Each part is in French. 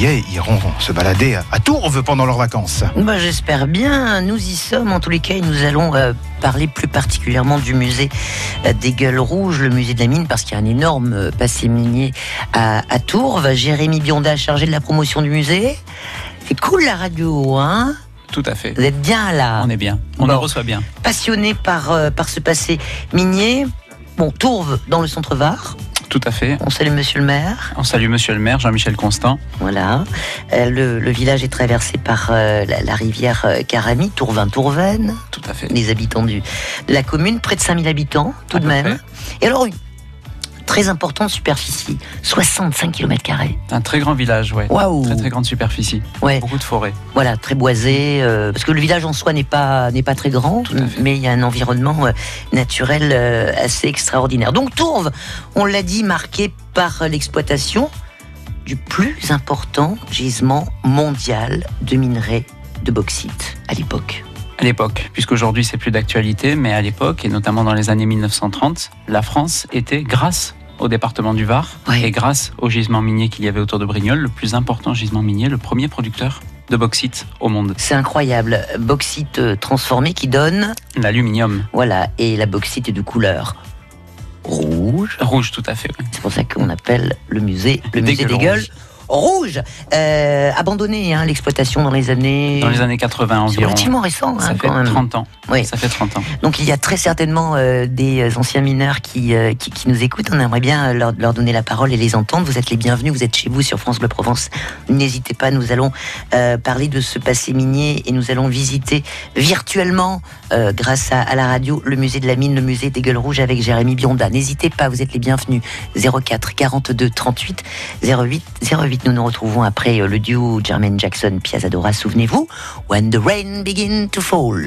Marseillais iront se balader à Tourves pendant leurs vacances. Bah, J'espère bien. Nous y sommes. En tous les cas, et nous allons euh, parler plus particulièrement du musée euh, des Gueules Rouges, le musée de la mine, parce qu'il y a un énorme euh, passé minier à, à Tourves. Jérémy Bionda, chargé de la promotion du musée. C'est cool la radio, hein? Tout à fait. Vous êtes bien là? On est bien. On Bon. le reçoit bien. Passionné par, euh, par ce passé minier. Bon, Tourves dans le centre Var. Tout à fait. On salue monsieur le maire. On salue Monsieur le maire, Jean-Michel Constant. Voilà. Euh, le, le village est traversé par euh, la, la rivière euh, Carami, Tourvin-Tourvaine. Tout à fait. les habitants du, de la commune, près de 5000 habitants tout À de même. Et alors, très importante superficie, 65 km. Un très grand village, ouais. Waouh Très très grande superficie. Ouais, Beaucoup de forêts. voilà, très boisé, euh, parce que le village en soi n'est pas, n'est pas très grand, mais il y a un environnement euh, naturel euh, assez extraordinaire. Donc Tourves, on l'a dit, marqué par l'exploitation du plus important gisement mondial de minerais de bauxite à l'époque. À l'époque, puisqu'aujourd'hui c'est plus d'actualité, mais à l'époque, et notamment dans les années 1930, la France était, grâce au département du Var, Ouais. et grâce au gisement minier qu'il y avait autour de Brignoles, le plus important gisement minier, le premier producteur de bauxite au monde. C'est incroyable, bauxite euh, transformé qui donne L'aluminium. Voilà, et la bauxite est de couleur rouge. Rouge, tout à fait. oui. C'est pour ça qu'on appelle le musée le Des musée des gueules rouges. Euh, abandonné hein, l'exploitation dans les années. Dans les années 80 C'est environ. relativement récent Ça hein, fait quand même. 30 ans. Oui. Ça fait 30 ans. Donc il y a très certainement euh, des euh, anciens mineurs qui, euh, qui, qui nous écoutent. On aimerait bien leur, leur donner la parole et les entendre. Vous êtes les bienvenus, vous êtes chez vous sur France Bleu Provence. N'hésitez pas, nous allons parler de ce passé minier et nous allons visiter virtuellement, grâce à, à la radio, le musée de la mine, le musée des Gueules Rouges avec Jérémy Bionda. N'hésitez pas, vous êtes les bienvenus. 04 42 38 08 08. Nous nous retrouvons après euh, le duo Jermaine Jackson Piazzadora. Souvenez-vous, When the Rain Begin to Fall.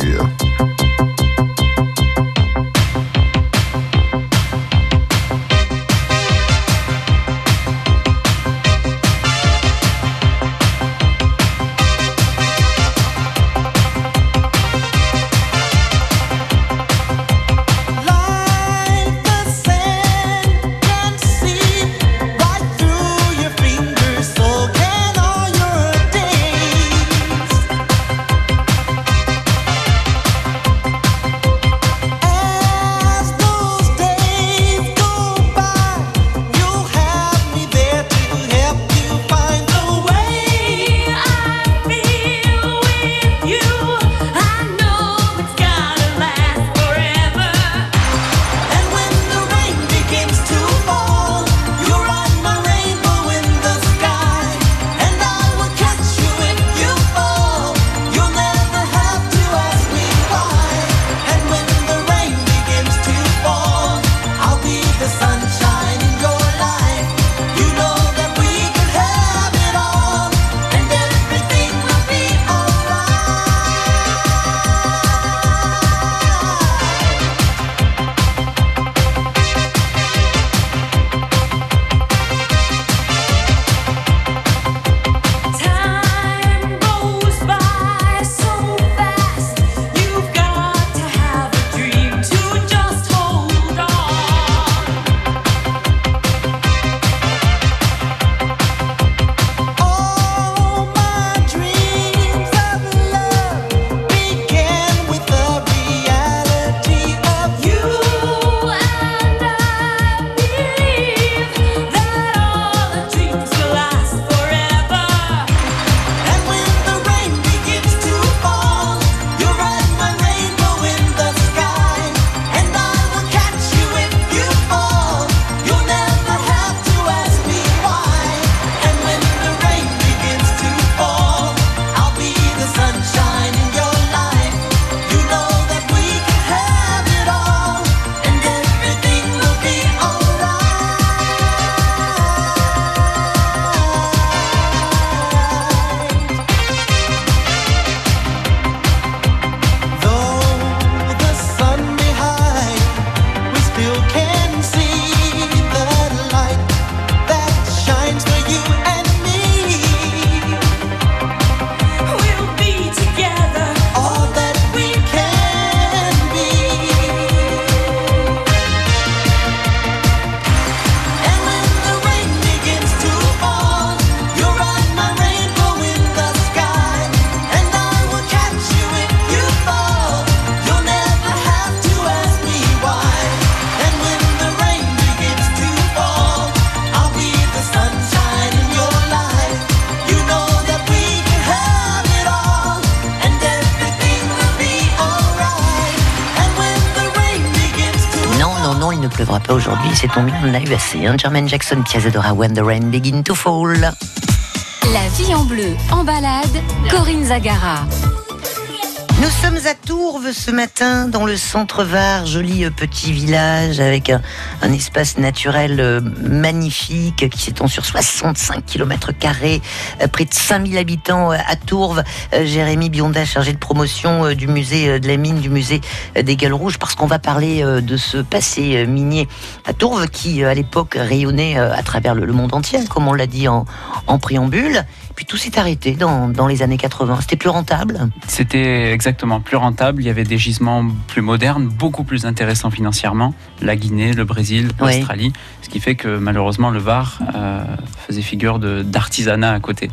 Aujourd'hui, c'est tombé, on en a eu assez. Jackson, Piazzadora, When the Rain Begin to Fall. La vie en bleu, en balade, Corinne Zagara. Nous sommes à Tourves ce matin, dans le centre Var, joli euh, petit village avec un, espace naturel euh, magnifique qui s'étend sur 65 km, près de 5000 habitants euh, à Tourves. Euh, Jérémy Bionda, chargé de promotion euh, du musée euh, de la mine, du musée euh, des Gueules Rouges, parce qu'on va parler euh, de ce passé euh, minier à Tourves qui, euh, à l'époque, rayonnait euh, à travers le, monde entier, comme on l'a dit en préambule. Puis tout s'est arrêté dans, dans les années 80. C'était plus rentable. C'était exactement plus rentable. Il y avait des gisements plus modernes, beaucoup plus intéressants financièrement. La Guinée, le Brésil, Oui. l'Australie. Ce qui fait que malheureusement le Var euh, faisait figure d'artisanat à côté.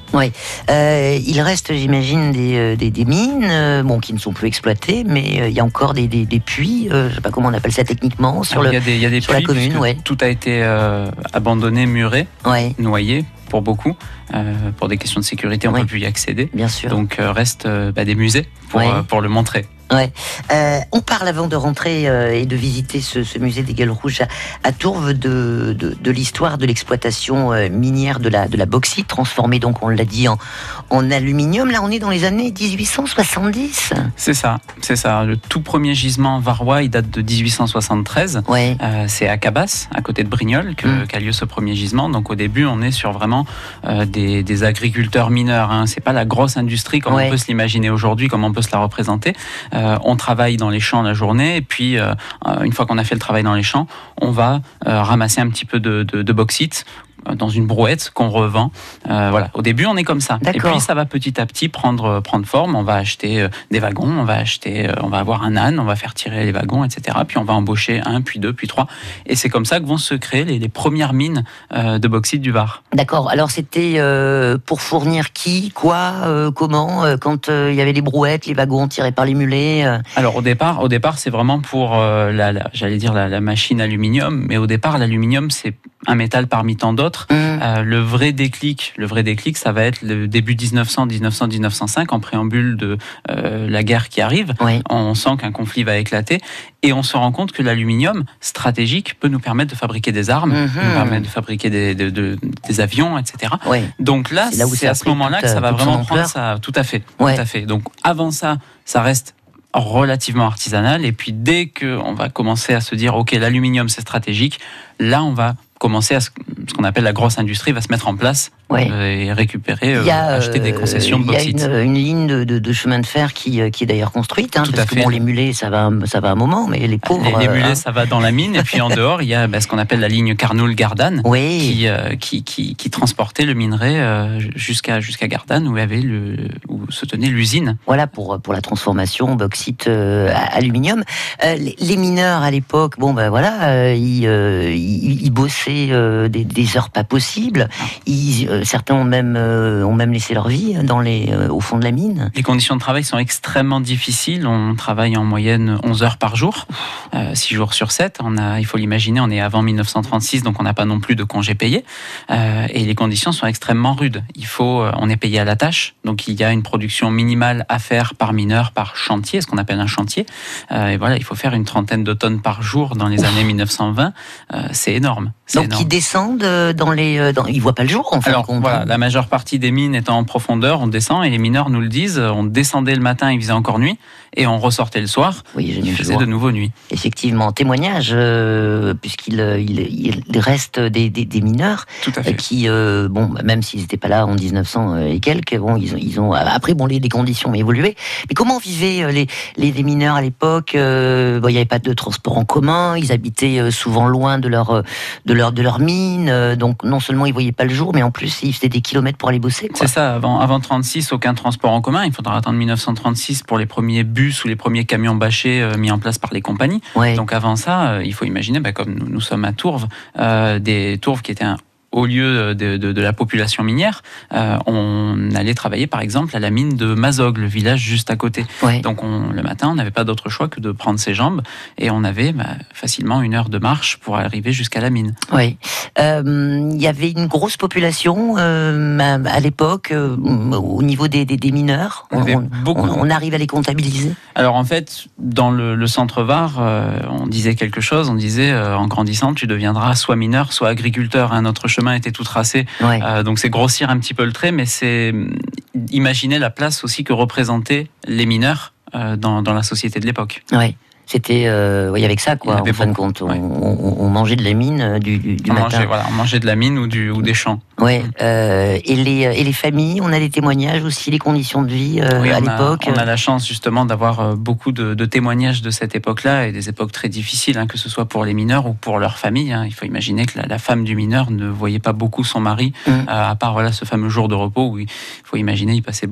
Euh, il reste, j'imagine, des, euh, des, des mines euh, bon, qui ne sont plus exploitées, mais il y a encore des, des, des puits, je sais pas comment on appelle ça techniquement, sur Alors, le. il, y a des, il y a des sur la puits, commune, puisque ouais. Tout a été abandonné, muré, Ouais, noyé pour beaucoup. Euh, pour des questions de sécurité, on ne Oui. peut plus y accéder. bien sûr. Donc euh, reste euh, bah, des musées pour le montrer. Euh, on parle avant de rentrer euh, et de visiter ce, ce musée des Gueules Rouges à, à Tourves de, de, l'histoire de l'exploitation euh, minière de la, de la bauxite, transformée donc, on l'a dit, en, en aluminium. Là, on est dans les années 1870. C'est ça, c'est ça. Le tout premier gisement varois, il date de 1873. Ouais, c'est à Cabas, à côté de Brignoles, Mm. qu'a lieu ce premier gisement. Donc au début, on est sur vraiment des, des agriculteurs mineurs. Hein. C'est pas la grosse industrie comme Ouais. on peut se l'imaginer aujourd'hui, comme on peut se la représenter. Euh, on travaille dans les champs la journée, et puis euh, euh, une fois qu'on a fait le travail dans les champs, on va ramasser un petit peu de, bauxite dans une brouette qu'on revend. Euh, voilà. Au début, on est comme ça. Et puis, ça va petit à petit prendre, prendre forme. On va acheter euh, des wagons, on va acheter, euh, on va avoir un âne, on va faire tirer les wagons, etc. Puis, on va embaucher un, puis deux, puis trois. Et c'est comme ça que vont se créer les, les premières mines euh, de bauxite du Var. d'accord. Alors, c'était euh, pour fournir qui, quoi, euh, comment, euh, quand euh, il y avait les brouettes, les wagons tirés par les mulets euh, Alors, au départ, au départ, c'est vraiment pour euh, la, la- j'allais dire la, la machine aluminium. Mais au départ, l'aluminium, c'est un métal parmi tant d'autres. Hum, Euh, le vrai déclic, le vrai déclic, ça va être le début 1900, 1900, 1905, en préambule de euh, la guerre qui arrive. On sent qu'un conflit va éclater et on se rend compte que l'aluminium stratégique peut nous permettre de fabriquer des armes, Mhm. nous permettre de fabriquer des, de- de- des avions, etc. Donc là, C'est à ce moment-là que ça euh, va son vraiment prendre ça. Tout à fait, Ouais. tout à fait. Donc avant ça, ça reste relativement artisanal et puis dès que on va commencer à se dire ok l'aluminium c'est stratégique là on va commencer à ce ce qu'on appelle la grosse industrie va se mettre en place Ouais. euh, et récupérer Il y a, euh, acheter des euh, concessions de Il y a bauxite une, une ligne de, de- de chemin de fer qui, euh, qui est d'ailleurs construite, hein, Tout parce à que fait. bon, les mulets, ça va, ça va un moment, mais les pauvres. les, les euh, mulets hein. ça va dans la mine et puis en dehors il y a bah, ce qu'on appelle la ligne Carnoul-Gardanne Oui. qui, euh, qui, qui, qui transportait le minerai euh, jusqu'à jusqu'à Gardanne où, avait le, où se tenait l'usine. Voilà pour, pour la transformation bauxite euh, aluminium. Euh, les, les mineurs à l'époque, bon ben voilà, euh, ils, euh, ils, ils bossaient euh, des, des heures pas possibles. Ils, euh, certains ont même euh, ont même laissé leur vie dans les euh, au fond de la mine. Les conditions de travail sont extrêmement difficiles. On travaille en moyenne 11 heures par jour, euh, 6 jours sur 7. On a, il faut l'imaginer, on est avant 1936, donc on n'a pas non plus de congés payés. Euh, et les conditions sont extrêmement rudes. Il faut, euh, on est payé à la tâche, donc il y a une production minimale à faire par mineur, par chantier, ce qu'on appelle un chantier. Euh, et voilà, il faut faire une trentaine de tonnes par jour dans les années 1920. Euh, c'est énorme. Donc énorme. ils descendent euh, dans les, euh, dans, ils voient pas le jour en Alors de la majeure partie des mines étant en profondeur, on descend et les mineurs nous le disent. On descendait le matin, il faisait encore nuit, et on ressortait le soir, Oui, il faisait de nouveau nuit. Effectivement, témoignage, euh, puisqu'il euh, il, il reste des, des, des mineurs Tout à euh, fait. qui, euh, bon, bah, même s'ils n'étaient pas là en 1900 et quelques, bon, ils ont, ils ont après, bon, les, les conditions ont évolué. Mais comment vivaient les, les, les mineurs à l'époque euh, bon, Il n'y avait pas de transport en commun, ils habitaient souvent loin de leur, de leur, de leur mine, donc non seulement ils voyaient pas le jour, mais en plus ils faisaient des kilomètres pour aller bosser. C'est ça, avant, avant 36, aucun transport en commun. Il faudra attendre 1936 pour les premiers bus ou les premiers camions bâchés euh, mis en place par les compagnies. Ouais. Donc avant ça, euh, il faut imaginer, bah, comme nous, nous sommes à Tourves, euh, des Tourves qui étaient un- au lieu de, de- de la population minière, euh, on allait travailler par exemple à la mine de Mazog, le village juste à côté. Ouais. Donc on, le matin, on n'avait pas d'autre choix que de prendre ses jambes et on avait bah, facilement une heure de marche pour arriver jusqu'à la mine. Oui. Euh, Il y avait une grosse population euh, à, l'époque euh, au niveau des, des- des mineurs. On beaucoup. arrive à les comptabiliser. Alors en fait, dans le, le centre Var, euh, on disait quelque chose. On disait euh, en grandissant, tu deviendras soit mineur, soit agriculteur. hein. Notre chemin était tout tracé. Ouais. Euh, donc c'est grossir un petit peu le trait, mais c'est hum, imaginer la place aussi que représentaient les mineurs euh, dans, dans la société de l'époque. Ouais. C'était euh, oui, avec ça, quoi, en fin de compte. On, ouais. on- on mangeait de la mine euh, du, du, du On matin. mangeait, voilà, on mangeait de la mine ou, du, ou des champs. Ouais, euh, et, les, et les familles, on a des témoignages aussi, les conditions de vie euh, Oui, à l'époque. on a la chance justement d'avoir beaucoup de, de témoignages de cette époque-là et des époques très difficiles, hein, que ce soit pour les mineurs ou pour leur famille. hein. Il faut imaginer que la, la femme du mineur ne voyait pas beaucoup son mari, Mm. à part voilà, ce fameux jour de repos où il faut imaginer il passait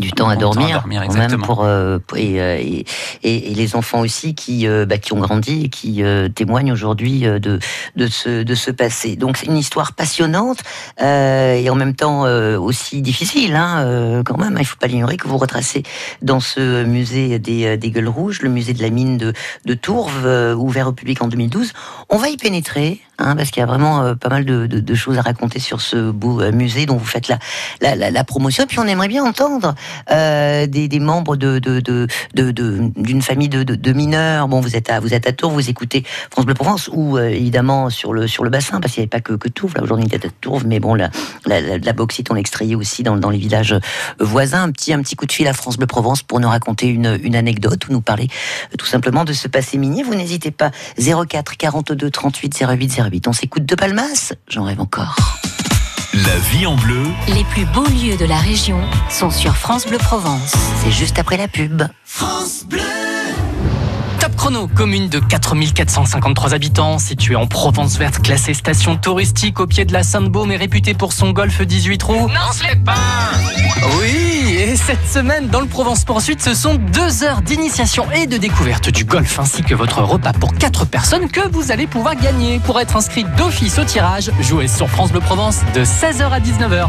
du temps à temps à dormir, dormir, même pour, euh, et, euh, et, les enfants aussi qui, euh, bah, qui ont grandi et qui euh, témoignent aujourd'hui de, de, ce, de ce passé. Donc c'est une histoire passionnante et en même temps aussi difficile, hein, quand même. Il faut pas l'ignorer que vous retracez dans ce musée des, des Gueules Rouges, le musée de la mine de, de Tourves, ouvert au public en 2012. On va y pénétrer, hein, parce qu'il y a vraiment euh, pas mal de, choses à raconter sur ce beau euh, musée dont vous faites la, promotion. Et puis on aimerait bien entendre euh, des, membres d'une famille de, mineurs. Bon, vous êtes à Tours, vous écoutez France Bleu Provence ou évidemment sur le bassin parce qu'il n'y avait pas que, Tours. Là aujourd'hui, il y a Tours, mais bon, la, la, bauxite on l'extrayait aussi dans, les villages voisins. Un petit coup de fil à France Bleu Provence pour nous raconter une, une anecdote ou nous parler tout simplement de ce passé minier. Vous n'hésitez pas 04 42 38 08 08. On s'écoute de Palmas. J'en rêve encore. La vie en bleu, Les plus beaux lieux de la région sont sur France Bleu Provence. C'est juste après la pub. Top Commune de 4453 habitants, située en Provence verte, classée station touristique au pied de la Sainte-Baume et réputée pour son golf 18 trous. Non, ce pas Oui, et cette semaine, dans le Provence Sud, ce sont deux heures d'initiation et de découverte du golf, ainsi que votre repas pour quatre personnes que vous allez pouvoir gagner. Pour être inscrit d'office au tirage, jouez sur France Bleu Provence de 16h à 19h.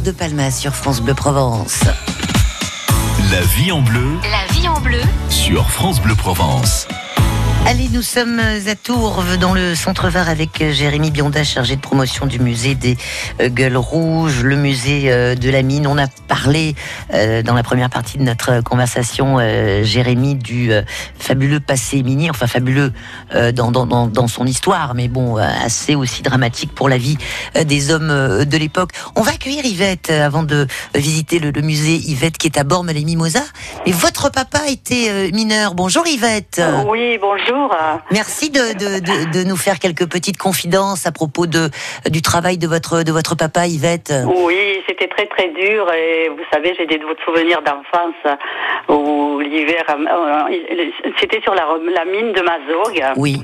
De Palma sur France Bleu Provence. La vie en bleu La vie en bleu, sur France Bleu Provence. Allez, nous sommes à Tours, dans le centre Var, avec euh, Jérémy Bionda, chargé de promotion du musée des euh, Gueules Rouges, le musée euh, de la mine. On a parlé dans la première partie de notre conversation, Jérémy, du fabuleux passé minier, enfin fabuleux dans, son histoire, mais bon, assez aussi dramatique pour la vie des hommes de l'époque. On va accueillir Yvette avant de visiter le, le musée Yvette qui est à Bormes les Mimosas. Et votre papa était mineur. Bonjour Yvette. Bonjour. Merci de, de, de, de nous faire quelques petites confidences à propos de, du travail de votre, de votre papa Yvette. Oui, c'était très très dur et vous savez, j'ai des souvenirs d'enfance où l'hiver, euh, c'était sur la, la mine de Mazorgue. Oui.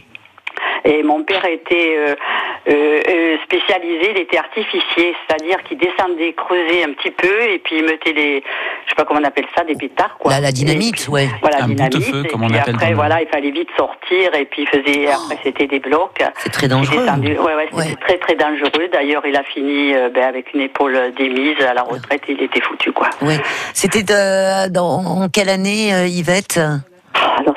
Et mon père était euh, euh, euh, spécialisé, il était artificier, c'est-à-dire qu'il descendait creuser un petit peu et puis il mettait les, je sais pas comment on appelle ça, des pétards quoi. La, la dynamite, Et- ouais. Voilà, Un dynamite. feu, et comme on puis appelle après, voilà, il fallait vite sortir et puis il faisait, après c'était des blocs. C'est très dangereux. descendu- Ouais, ouais, c'était Ouais. très très dangereux. D'ailleurs, il a fini euh, ben, avec une épaule démise à la retraite. Il était foutu, quoi. Ouais. C'était euh, dans en quelle année, euh, Yvette? Alors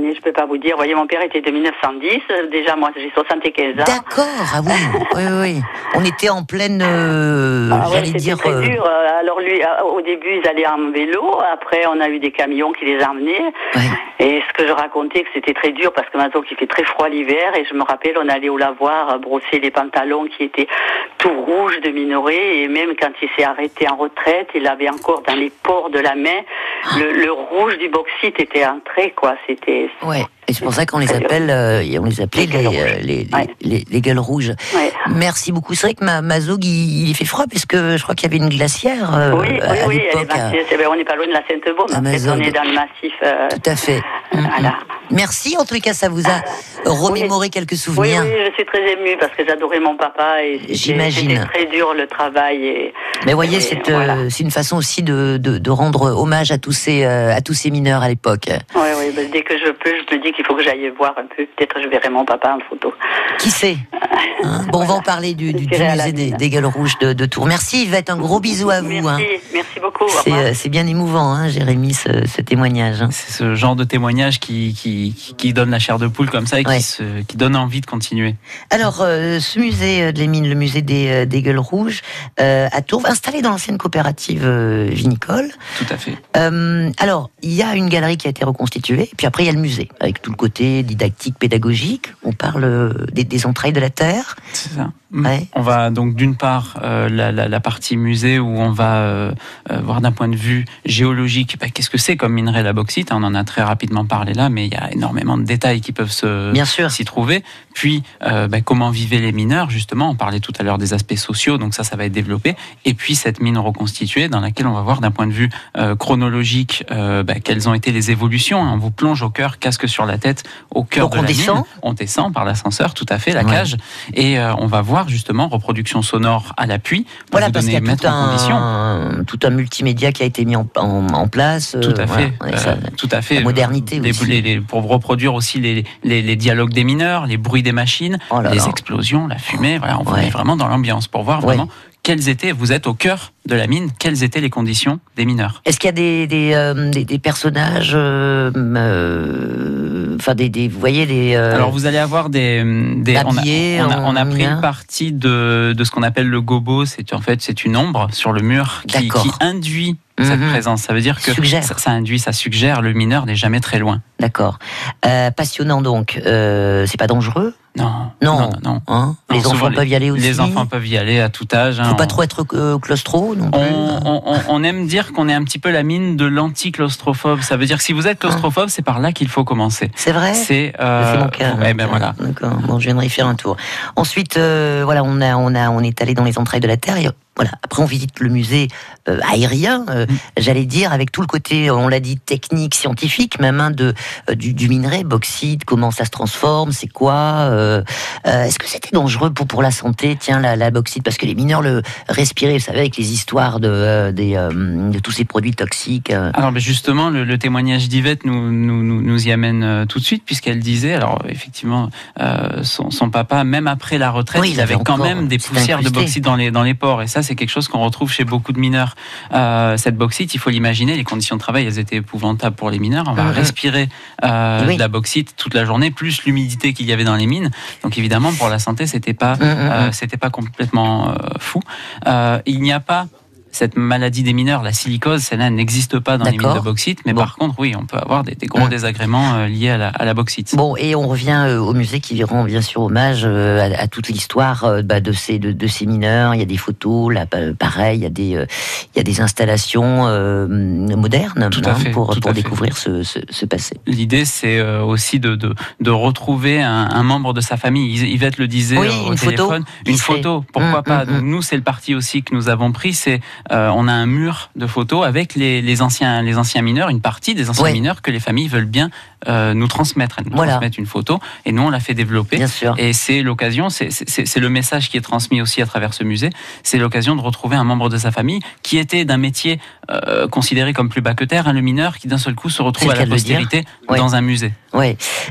années, je peux pas vous dire. Vous voyez, mon père était de 1910. euh, Déjà, moi, j'ai 75 ans. D'accord, ah oui, oui, oui. On était en pleine, euh, Ah ouais, j'allais c'était dire. très euh, dur. Euh, Alors lui, euh, au début, ils allaient en vélo. Après, on a eu des camions qui les emmenaient. ouais. Et ce que je racontais, que c'était très dur parce que maintenant qu'il fait très froid l'hiver, et je me rappelle, on allait au lavoir brosser les pantalons qui étaient tout rouges de minorés, et même quand il s'est arrêté en retraite, il avait encore dans les pores de la main, le, le rouge du bauxite était entré, quoi. C'était. Ouais. Et c'est pour ça qu'on les appelle, euh, on les appelait Les euh, rouges. les, les, Ouais. les- les gueules rouges. Ouais. Merci beaucoup. C'est vrai que ma, ma il, il fait froid parce que je crois qu'il y avait une glacière euh, oui, oui, à oui, elle est on n'est pas loin de la Sainte-Baume. On est dans le massif. euh, Tout à fait. Mm, Voilà. mm. Merci. En tous les cas, ça vous a remémoré quelques Oui, souvenirs. oui, je suis très émue parce que j'adorais mon papa et J'imagine. c'était très dur le travail. Et, Mais voyez, c'est voilà. une façon aussi de, de, de rendre hommage à tous ces, à tous ces mineurs à l'époque. Oui, oui, ben, dès que je peux, je me dis qu'il faut que j'aille voir un peu. Peut-être je verrai mon papa en photo. Qui sait Hein Bon, on va en parler du, du, musée des, Gueules Rouges de, de Tours. Merci Yvette, un gros bisou à vous. Merci, hein. merci beaucoup. C'est revoir. euh, c'est bien émouvant, hein, Jérémy, ce, ce témoignage. hein. C'est ce genre de témoignage qui, qui, qui- donne la chair de poule comme ça et Ouais. qui, se, qui donne envie de continuer. Alors, euh, ce musée euh, de les mines, le musée des, des Gueules Rouges, euh, à Tours, installé dans l'ancienne coopérative euh, vinicole. Tout à fait. Euh, alors, il y a une galerie qui a été reconstituée, et puis après, il y a le musée, avec tout le côté didactique, pédagogique. On parle euh, des, des entrailles de la terre. C'est ça. Ouais. On va donc d'une part euh, la, la- la partie musée où on va euh, voir d'un point de vue géologique bah, qu'est-ce que c'est comme minerai la bauxite. On en a très rapidement parlé là, mais il y a énormément de détails qui peuvent se Bien sûr. s'y trouver. Puis euh, bah, comment vivaient les mineurs justement? On parlait tout à l'heure des aspects sociaux, donc ça ça va être développé. Et puis cette mine reconstituée dans laquelle on va voir d'un point de vue chronologique bah, quelles ont été les évolutions. hein. On vous plonge au cœur, casque sur la tête, au cœur Donc de on la descend mine. On descend par l'ascenseur, tout à fait, la Ouais. cage, et euh, on va voir justement reproduction sonore à l'appui pour Voilà, vous parce donner a mettre tout en condition. un, tout un multimédia qui a été mis en, en- en place. euh, Tout à voilà. fait, euh, ça- tout à fait. la modernité Les- aussi. les- les- pour reproduire aussi les, dialogues des mineurs, les bruits des machines, Oh là les là. explosions, la fumée. Voilà, on Ouais. met vraiment dans l'ambiance pour voir vraiment quelles étaient. Vous êtes au cœur de la mine. Quelles étaient les conditions des mineurs? Est-ce qu'il y a des, des, euh, des, des personnages, euh, euh, enfin des, vous voyez des. euh, Alors vous allez avoir des, des on a, Habillés on a- en on a pris une partie de, de ce qu'on appelle le gobo. C'est en fait c'est une ombre sur le mur qui, induit cette Mhm. présence. Ça veut dire que ça, ça induit, ça suggère. Le mineur n'est jamais très loin. D'accord. Euh, passionnant donc. Euh, c'est pas dangereux, Non, Non. non, non. hein? Les enfants les- peuvent y aller aussi? Les enfants peuvent y aller à tout âge. hein. Faut pas On- trop être euh, claustro? Non plus. On, on- on- on aime dire qu'on est un petit peu la mine de l'anti-claustrophobe. Ça veut dire que si vous êtes claustrophobe, c'est par là qu'il faut commencer. C'est vrai. C'est euh, mon cas. ouais, ben voilà. D'accord. Bon, je viendrai y faire un tour. Ensuite, euh, voilà, on a, on a, on est allé dans les entrailles de la terre. Et, voilà. Après, on visite le musée euh, aérien. euh, Mm. J'allais dire avec tout le côté, on l'a dit, technique, scientifique, même hein, de euh, du, du minerai, bauxite, comment ça se transforme, c'est quoi. Est-ce que c'était dangereux pour pour la santé, tiens, la, la bauxite, parce que les mineurs le respiraient, vous savez, avec les histoires de des de tous ces produits toxiques. Alors justement, le, le témoignage d'Yvette nous, nous, nous, nous y amène tout de suite, puisqu'elle disait, alors effectivement, son, son papa, même après la retraite, Oui, il, avait quand même des poussières de bauxite dans les, dans les pores. Et ça, ça, c'est quelque chose qu'on retrouve chez beaucoup de mineurs. Euh, cette bauxite, il faut l'imaginer, les conditions de travail, elles étaient épouvantables pour les mineurs. On va Mhm. respirer euh, Oui. de la bauxite toute la journée, plus l'humidité qu'il y avait dans les mines. Donc évidemment, pour la santé, c'était pas, Mhm, mhm. euh, c'était pas complètement fou. Il n'y a pas cette maladie des mineurs, la silicose, celle-là n'existe pas dans les mines de bauxite, mais Bon. par contre, oui, on peut avoir des, des gros désagréments euh, liés à la, à la bauxite. Bon, et on revient euh, au musée qui rend bien sûr hommage euh, à, à toute l'histoire bah, de, ces, de, de ces mineurs. Il y a des photos, là, pareil, il y a des, euh, il y a des installations euh, modernes Tout à hein, fait, pour, tout découvrir ce, ce, ce passé. L'idée, c'est aussi de, de, de retrouver un, un membre de sa famille. Yvette le disait Oui, au une photo téléphone. qui Une photo, pourquoi Mm, pas mm, Donc, Nous, c'est le parti aussi que nous avons pris. C'est euh, on a un mur de photos avec les, les anciens, les anciens mineurs, une partie des anciens Ouais. mineurs que les familles veulent bien euh, nous transmettre. Elles nous Voilà. transmettent une photo et nous, on l'a fait développer. Bien sûr. Et c'est l'occasion, c'est- le message qui est transmis aussi à travers ce musée, c'est l'occasion de retrouver un membre de sa famille qui était d'un métier euh, considéré comme plus bas que terre, hein, le mineur, qui d'un seul coup se retrouve à la postérité Ouais. dans un musée.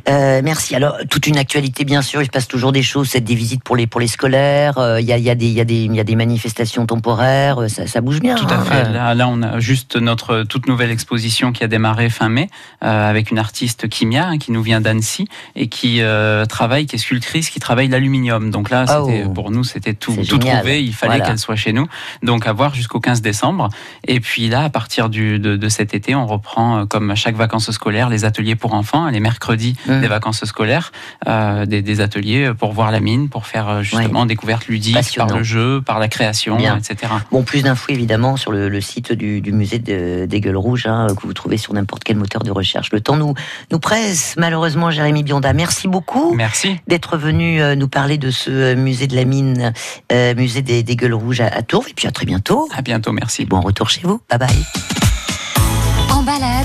Euh, merci. Alors toute une actualité bien sûr. Il se passe toujours des choses. C'est des visites pour les pour les scolaires. Il y, a, y a y a des il y a des manifestations temporaires. Ça, ça bouge bien. Tout à hein, fait. euh. Là, là, on a juste notre toute nouvelle exposition qui a démarré fin mai euh, avec une artiste Kimia hein, qui nous vient d'Annecy et qui euh, travaille, qui est sculptrice, qui travaille l'aluminium. Donc là, Oh. pour nous, c'était tout, tout trouvé. Il fallait Voilà. qu'elle soit chez nous. Donc à voir jusqu'au 15 décembre. Et puis là, à partir du, de, de cet été, on reprend comme à chaque vacances scolaires les ateliers pour enfants, les mercredis Mm. des vacances scolaires, euh, des, des ateliers pour voir la mine, pour faire justement découverte ludique par le jeu, par la création, Bien. etc. Bon, plus d'infos évidemment sur le, le site du, du musée de- des Gueules Rouges hein, que vous trouvez sur n'importe quel moteur de recherche. Le temps nous nous presse malheureusement, Jérémy Bionda. Merci beaucoup. Merci. D'être venu euh, nous parler de ce euh, musée de la mine, euh, musée des, des Gueules Rouges à, à Tours. Et puis à très bientôt. À bientôt. Merci. Bon retour chez vous. Bye bye.